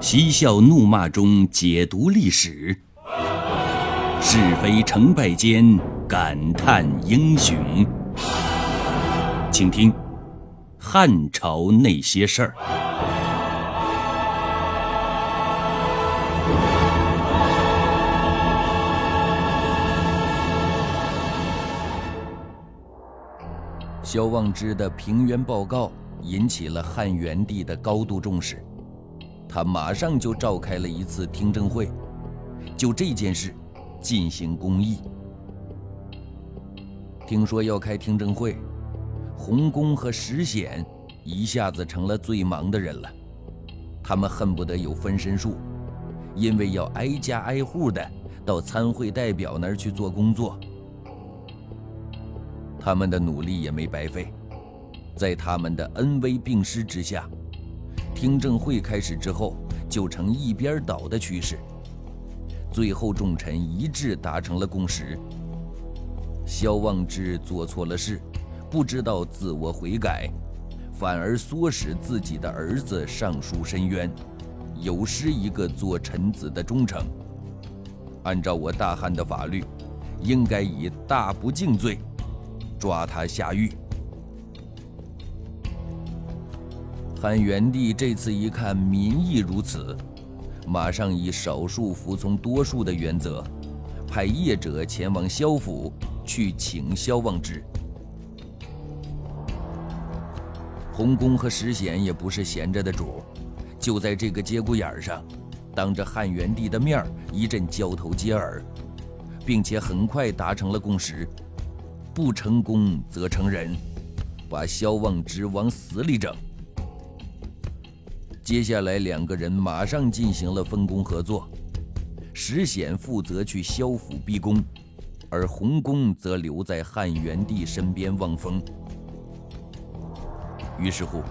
嬉笑怒骂中解读历史，是非成败间感叹英雄。请听《汉朝那些事儿》。萧望之的平原报告引起了汉元帝的高度重视，他马上就召开了一次听证会，就这件事进行公议。听说要开听证会，洪公和石显一下子成了最忙的人了，他们恨不得有分身术，因为要挨家挨户的到参会代表那儿去做工作。他们的努力也没白费，在他们的恩威并施之下，听证会开始之后就成一边倒的趋势。最后众臣一致达成了共识：萧望之做错了事，不知道自我悔改，反而唆使自己的儿子上书申冤，有失一个做臣子的忠诚。按照我大汉的法律，应该以大不敬罪。抓他下狱。汉元帝这次一看民意如此，马上以少数服从多数的原则，派业者前往萧府去请萧望之。洪公和石显也不是闲着的主，就在这个节骨眼上，当着汉元帝的面一阵交头接耳，并且很快达成了共识。不成功则成仁，把萧望之往死里整。接下来两个人马上进行了分工合作，石显负责去萧府逼宫，而洪公则留在汉元帝身边望风。于是乎，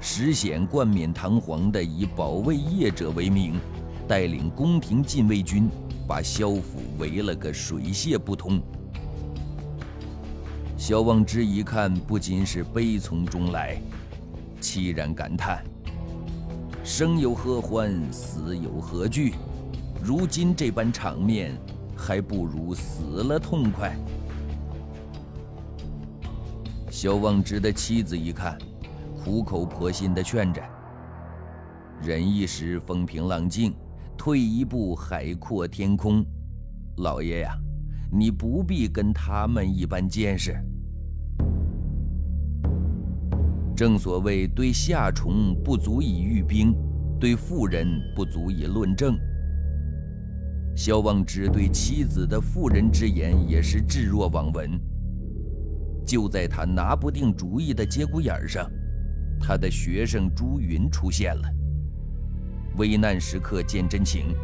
石显冠冕堂皇地以保卫业者为名，带领宫廷禁卫军，把萧府围了个水泄不通。萧望之一看，不仅是悲从中来，凄然感叹：“生有何欢，死有何惧？如今这般场面，还不如死了痛快。”萧望之的妻子一看，苦口婆心地劝着：“忍一时风平浪静，退一步海阔天空。老爷呀！”你不必跟他们一般见识。正所谓，对夏虫不足以喻兵，对妇人不足以论证。萧望之对妻子的妇人之言也是置若罔闻。就在他拿不定主意的节骨眼上，他的学生朱云出现了。危难时刻见真情，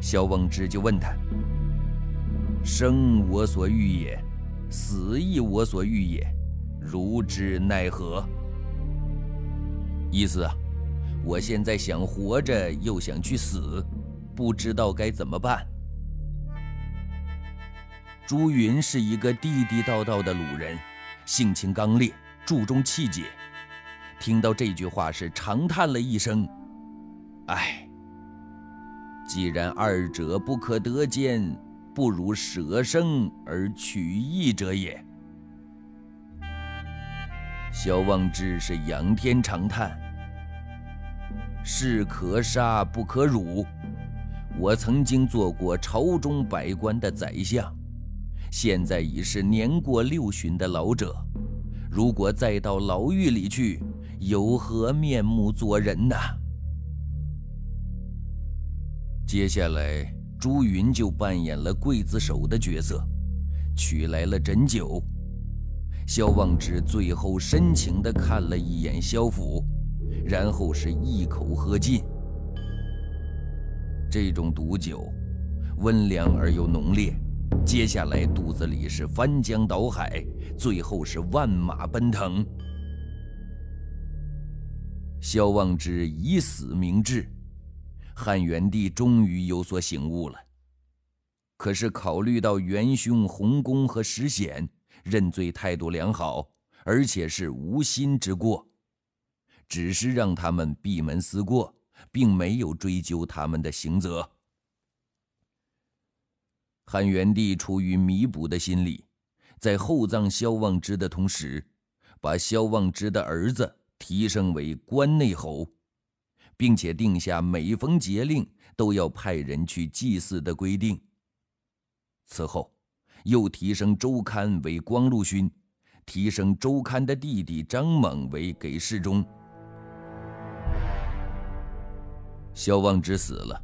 萧望之就问他。生我所欲也，死亦我所欲也，如之奈何？意思啊，我现在想活着，又想去死，不知道该怎么办。朱云是一个地地道道的鲁人，性情刚烈，注重气节。听到这句话是长叹了一声：“唉，既然二者不可得兼。”不如舍生而取义者也。萧望之是仰天长叹：“士可杀不可辱。我曾经做过朝中百官的宰相，现在已是年过六旬的老者，如果再到牢狱里去，有何面目做人呐？”接下来。朱云就扮演了刽子手的角色，取来了鸩酒。萧望之最后深情地看了一眼萧府，然后是一口喝尽。这种毒酒，温凉而又浓烈，接下来肚子里是翻江倒海，最后是万马奔腾。萧望之以死明志。汉元帝终于有所醒悟了。可是考虑到元凶洪公和石显认罪态度良好，而且是无心之过，只是让他们闭门思过，并没有追究他们的刑责。汉元帝出于弥补的心理，在厚葬萧望之的同时，把萧望之的儿子提升为关内侯，并且定下每逢节令都要派人去祭祀的规定。此后，又提升周刊为光禄勋，提升周刊的弟弟张猛为给事中。萧望之死了。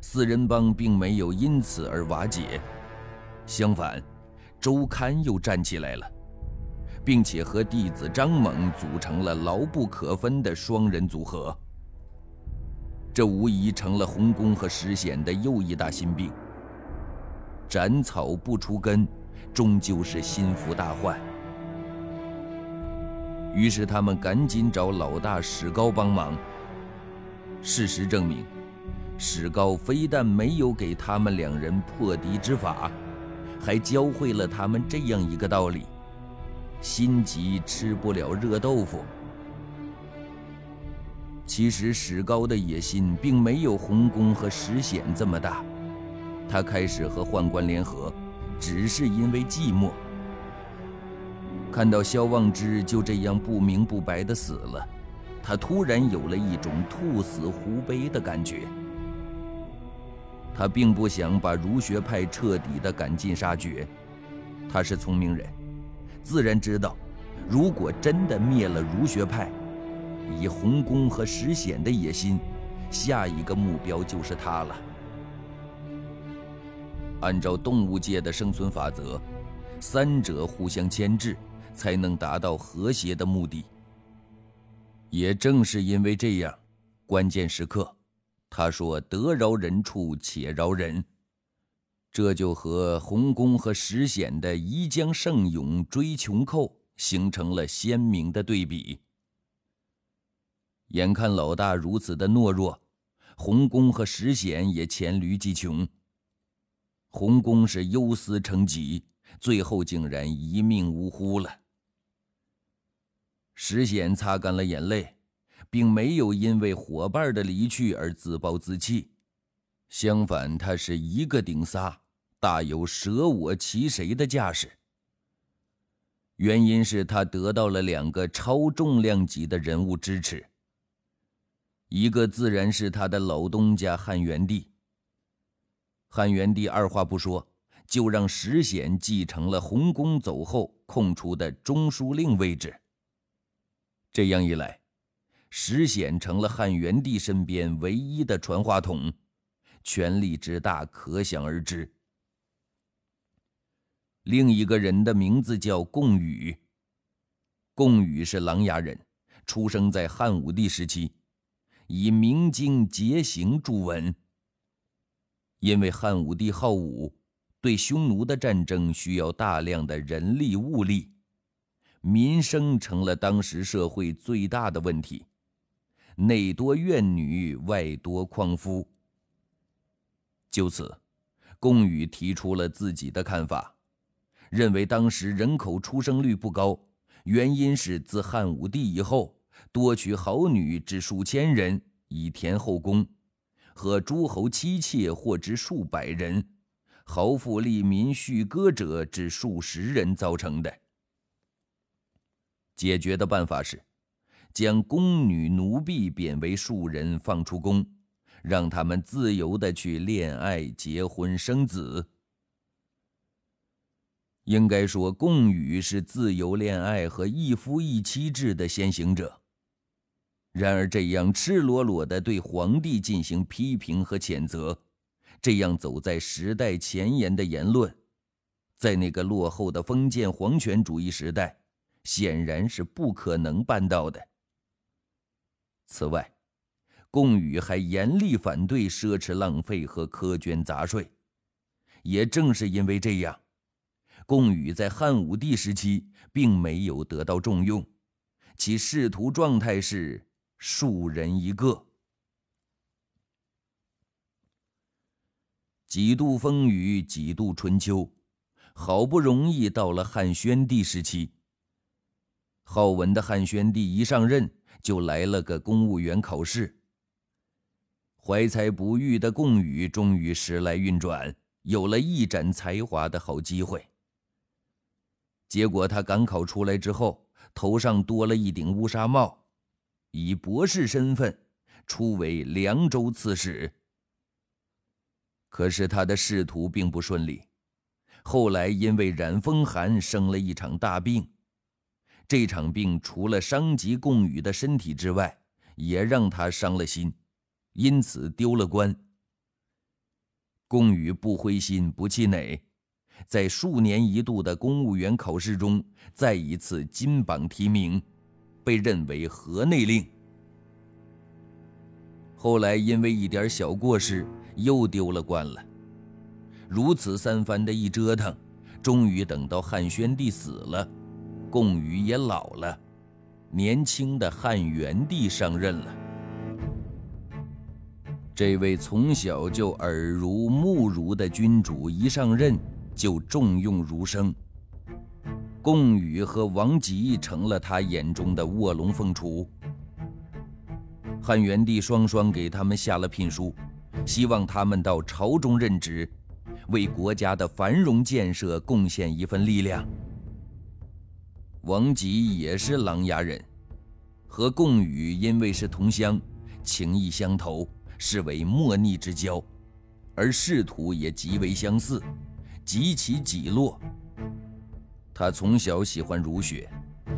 四人帮并没有因此而瓦解，相反，周刊又站起来了，并且和弟子张猛组成了牢不可分的双人组合。这无疑成了洪公和石显的又一大心病。斩草不除根，终究是心腹大患。于是他们赶紧找老大史高帮忙。事实证明。史高非但没有给他们两人破敌之法，还教会了他们这样一个道理：心急吃不了热豆腐。其实史高的野心并没有洪公和石显这么大，他开始和宦官联合，只是因为寂寞。看到萧望之就这样不明不白的死了，他突然有了一种兔死狐悲的感觉。他并不想把儒学派彻底的赶尽杀绝，他是聪明人，自然知道，如果真的灭了儒学派，以洪公和石显的野心，下一个目标就是他了。按照动物界的生存法则，三者互相牵制，才能达到和谐的目的。也正是因为这样，关键时刻。他说：“得饶人处且饶人。”这就和洪公和石显的宜将胜勇追穷寇形成了鲜明的对比。眼看老大如此的懦弱，洪公和石显也黔驴技穷。洪公是忧思成疾，最后竟然一命呜呼了。石显擦干了眼泪。并没有因为伙伴的离去而自暴自弃，相反，他是一个顶仨，大有舍我其谁的架势。原因是他得到了两个超重量级的人物支持，一个自然是他的老东家汉元帝。汉元帝二话不说，就让石显继承了洪公走后空出的中书令位置。这样一来。石显成了汉元帝身边唯一的传话筒，权力之大可想而知。另一个人的名字叫贡禹，贡禹是琅琊人，出生在汉武帝时期，以明经节行著闻。因为汉武帝好武，对匈奴的战争需要大量的人力物力，民生成了当时社会最大的问题。内多怨女，外多旷夫。就此，贡禹提出了自己的看法，认为当时人口出生率不高，原因是自汉武帝以后，多娶好女至数千人以填后宫，和诸侯妻妾或至数百人，豪富利民续歌者至数十人造成的。解决的办法是。将宫女奴婢贬为庶人，放出宫，让他们自由的去恋爱、结婚、生子。应该说，贡禹是自由恋爱和一夫一妻制的先行者。然而，这样赤裸裸的对皇帝进行批评和谴责，这样走在时代前沿的言论，在那个落后的封建皇权主义时代，显然是不可能办到的。此外，贡禹还严厉反对奢侈浪费和苛捐杂税。也正是因为这样，贡禹在汉武帝时期并没有得到重用，其仕途状态是庶人一个。几度风雨几度春秋，好不容易到了汉宣帝时期。浩文的汉宣帝一上任。就来了个公务员考试。怀才不遇的贡禹终于时来运转，有了一展才华的好机会。结果他赶考出来之后，头上多了一顶乌纱帽，以博士身份出为凉州刺史。可是他的仕途并不顺利，后来因为染风寒生了一场大病。这场病除了伤及贡宇的身体之外，也让他伤了心，因此丢了官。贡宇不灰心不气馁，在数年一度的公务员考试中再一次金榜题名，被认为河内令。后来因为一点小过失，又丢了官了。如此三番的一折腾，终于等到汉宣帝死了。贡禹也老了，年轻的汉元帝上任了。这位从小就耳濡目染的君主一上任就重用儒生，贡禹和王吉成了他眼中的卧龙凤雏。汉元帝双双给他们下了聘书，希望他们到朝中任职，为国家的繁荣建设贡献一份力量。王吉也是琅琊人，和贡禹因为是同乡，情谊相投，是为莫逆之交，而仕途也极为相似，极其己落。他从小喜欢儒学，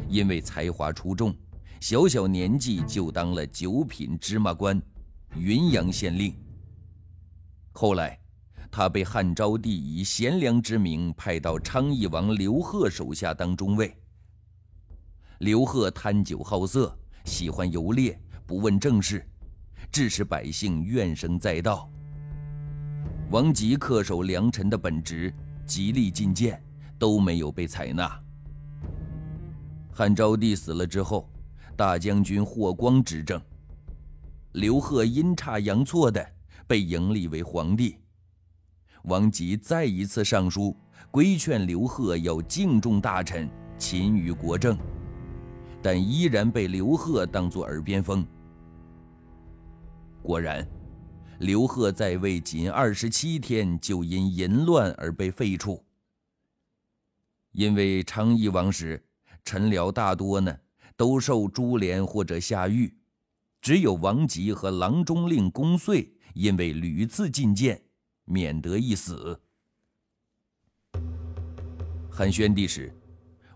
因为才华出众，小小年纪就当了九品芝麻官，云阳县令。后来，他被汉昭帝以贤良之名派到昌邑王刘贺手下当中尉。刘贺贪酒好色，喜欢游猎，不问政事，致使百姓怨声载道。王吉恪守良臣的本职，极力进谏，都没有被采纳。汉昭帝死了之后，大将军霍光执政，刘贺阴差阳错的被迎立为皇帝。王吉再一次上书规劝刘贺要敬重大臣，勤于国政。但依然被刘贺当作耳边风。果然，刘贺在位仅二十七天，就因淫乱而被废黜。因为昌邑王时，臣僚大多呢都受株连或者下狱，只有王吉和郎中令公遂因为屡次进谏，免得一死。汉宣帝时。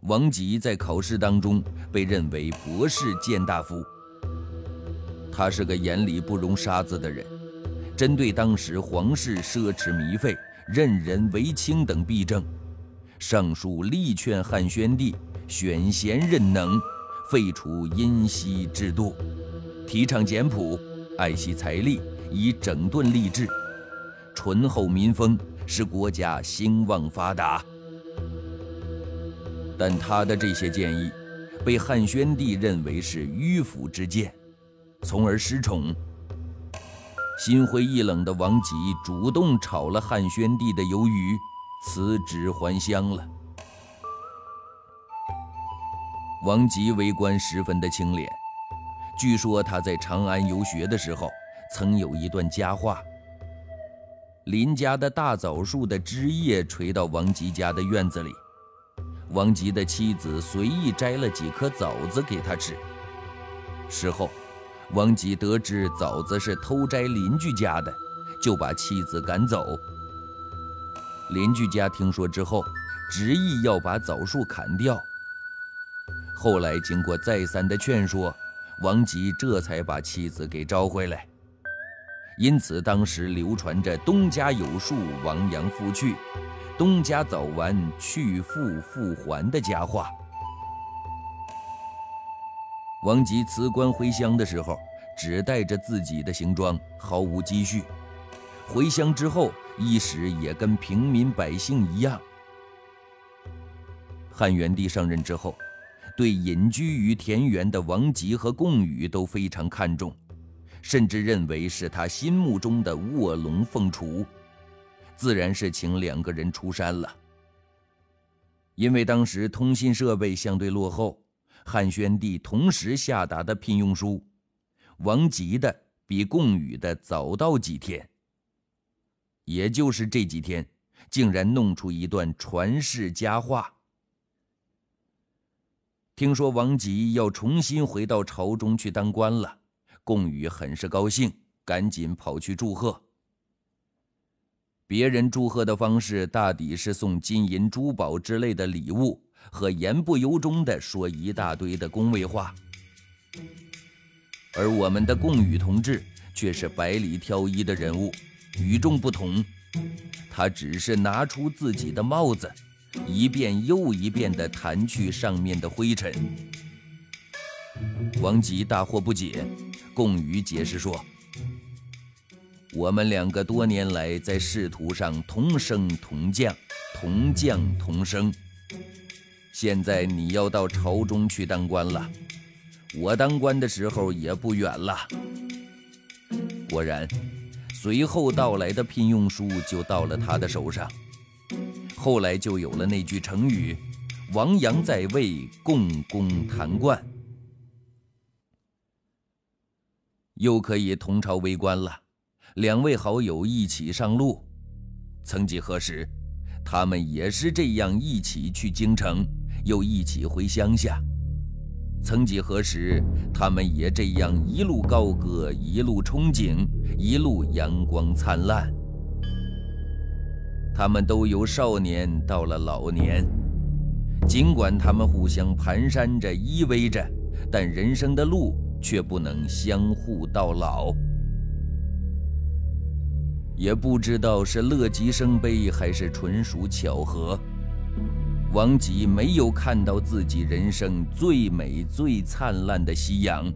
王吉在考试当中被认为博士谏大夫。他是个眼里不容沙子的人，针对当时皇室奢侈靡费、任人唯亲等弊政，上书力劝汉宣帝选贤任能，废除殷昔制度，提倡简朴，爱惜财力，以整顿吏治，醇厚民风，使国家兴旺发达。但他的这些建议，被汉宣帝认为是迂腐之见，从而失宠。心灰意冷的王吉主动炒了汉宣帝的鱿鱼，辞职还乡了。王吉为官十分的清廉，据说他在长安游学的时候，曾有一段佳话：邻家的大枣树的枝叶垂到王吉家的院子里。王吉的妻子随意摘了几颗枣子给他吃。事后，王吉得知枣子是偷摘邻居家的，就把妻子赶走。邻居家听说之后，执意要把枣树砍掉。后来经过再三的劝说，王吉这才把妻子给招回来。因此，当时流传着“东家有树，亡羊复去”。东家早完去复复还的佳话。王吉辞官回乡的时候，只带着自己的行装，毫无积蓄。回乡之后，衣食也跟平民百姓一样。汉元帝上任之后，对隐居于田园的王吉和贡宇都非常看重，甚至认为是他心目中的卧龙凤雏。自然是请两个人出山了。因为当时通信设备相对落后，汉宣帝同时下达的聘用书，王吉的比贡禹的早到几天。也就是这几天，竟然弄出一段传世佳话。听说王吉要重新回到朝中去当官了，贡禹很是高兴，赶紧跑去祝贺。别人祝贺的方式大抵是送金银珠宝之类的礼物，和言不由衷的说一大堆的恭维话。而我们的贡宇同志却是百里挑一的人物，与众不同。他只是拿出自己的帽子，一遍又一遍地弹去上面的灰尘。王吉大惑不解，贡宇解释说：“我们两个多年来在仕途上同升同降，同降同升。现在你要到朝中去当官了。”我当官的时候也不远了。果然，随后到来的聘用书就到了他的手上。后来就有了那句成语：“王阳在位，共工谈冠”，又可以同朝为官了。两位好友一起上路。曾几何时，他们也是这样一起去京城，又一起回乡下。曾几何时，他们也这样一路高歌，一路憧憬，一路阳光灿烂。他们都由少年到了老年，尽管他们互相蹒跚着、依偎着，但人生的路却不能相互到老。也不知道是乐极生悲，还是纯属巧合。王吉没有看到自己人生最美最灿烂的夕阳，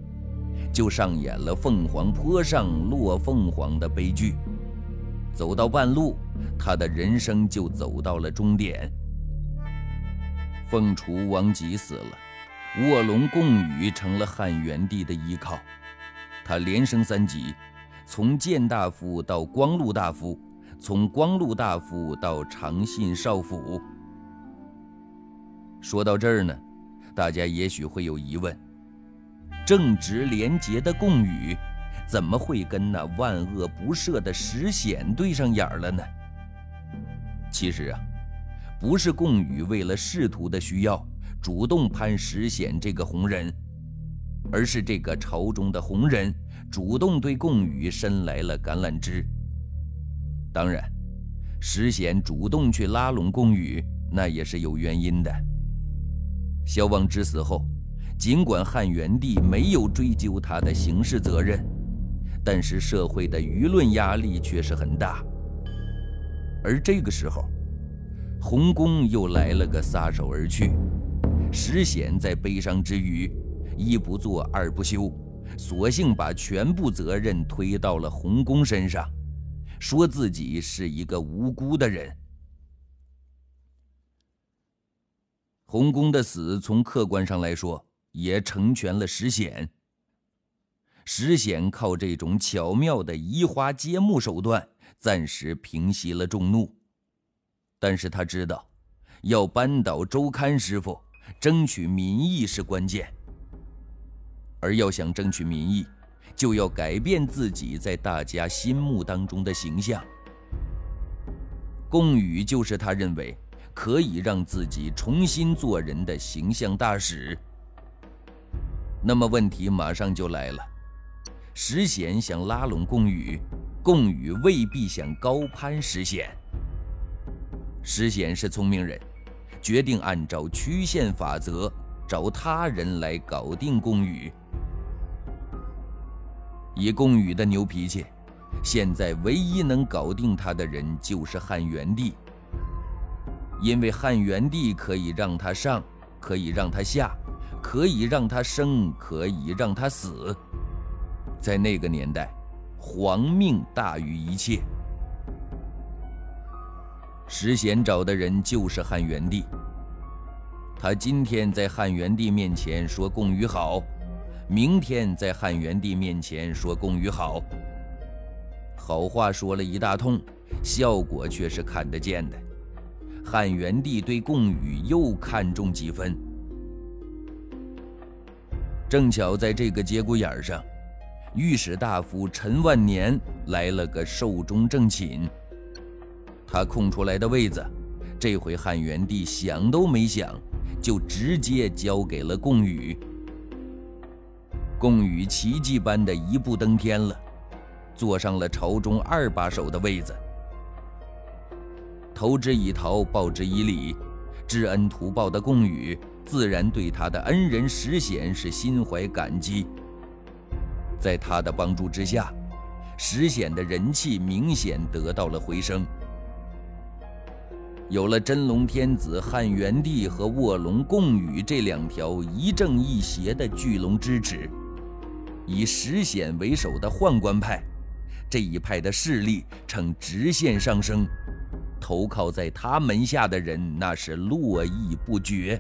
就上演了凤凰坡上落凤凰的悲剧。走到半路，他的人生就走到了终点。凤雏王吉死了，卧龙贡宇成了汉元帝的依靠。他连升三级，从谏大夫到光禄大夫，从光禄大夫到长信少府。说到这儿呢，大家也许会有疑问：正直廉洁的贡禹，怎么会跟那万恶不赦的石显对上眼了呢？其实啊，不是贡宇为了仕途的需要主动攀石显这个红人，而是这个朝中的红人主动对贡宇伸来了橄榄枝。当然，石显主动去拉拢贡宇，那也是有原因的。萧望之死后，尽管汉元帝没有追究他的刑事责任，但是社会的舆论压力却是很大。而这个时候，洪公又来了个撒手而去，石显在悲伤之余，一不做二不休，索性把全部责任推到了洪公身上，说自己是一个无辜的人。洪公的死，从客观上来说，也成全了石显。石显靠这种巧妙的移花接木手段，暂时平息了众怒。但是他知道，要扳倒周刊师傅，争取民意是关键。而要想争取民意，就要改变自己在大家心目当中的形象。贡宇就是他认为。可以让自己重新做人的形象大使。那么问题马上就来了：石显想拉拢贡宇，贡宇未必想高攀石显。石显是聪明人，决定按照曲线法则找他人来搞定贡宇。以贡宇的牛脾气，现在唯一能搞定他的人就是汉元帝。因为汉元帝可以让他上，可以让他下，可以让他生，可以让他死。在那个年代，皇命大于一切。石显找的人就是汉元帝。他今天在汉元帝面前说贡宇好，明天在汉元帝面前说贡宇好。好话说了一大通，效果却是看得见的。汉元帝对贡宇又看重几分，正巧在这个节骨眼上，御史大夫陈万年来了个寿终正寝。他空出来的位子，这回汉元帝想都没想，就直接交给了贡宇。贡禹奇迹般的一步登天了，坐上了朝中二把手的位子。投之以桃，报之以李，知恩图报的贡禹，自然对他的恩人石显是心怀感激。在他的帮助之下，石显的人气明显得到了回升。有了真龙天子汉元帝和卧龙共禹这两条一正一邪的巨龙支持，以石显为首的宦官派这一派的势力呈直线上升，投靠在他门下的人那是络绎不绝。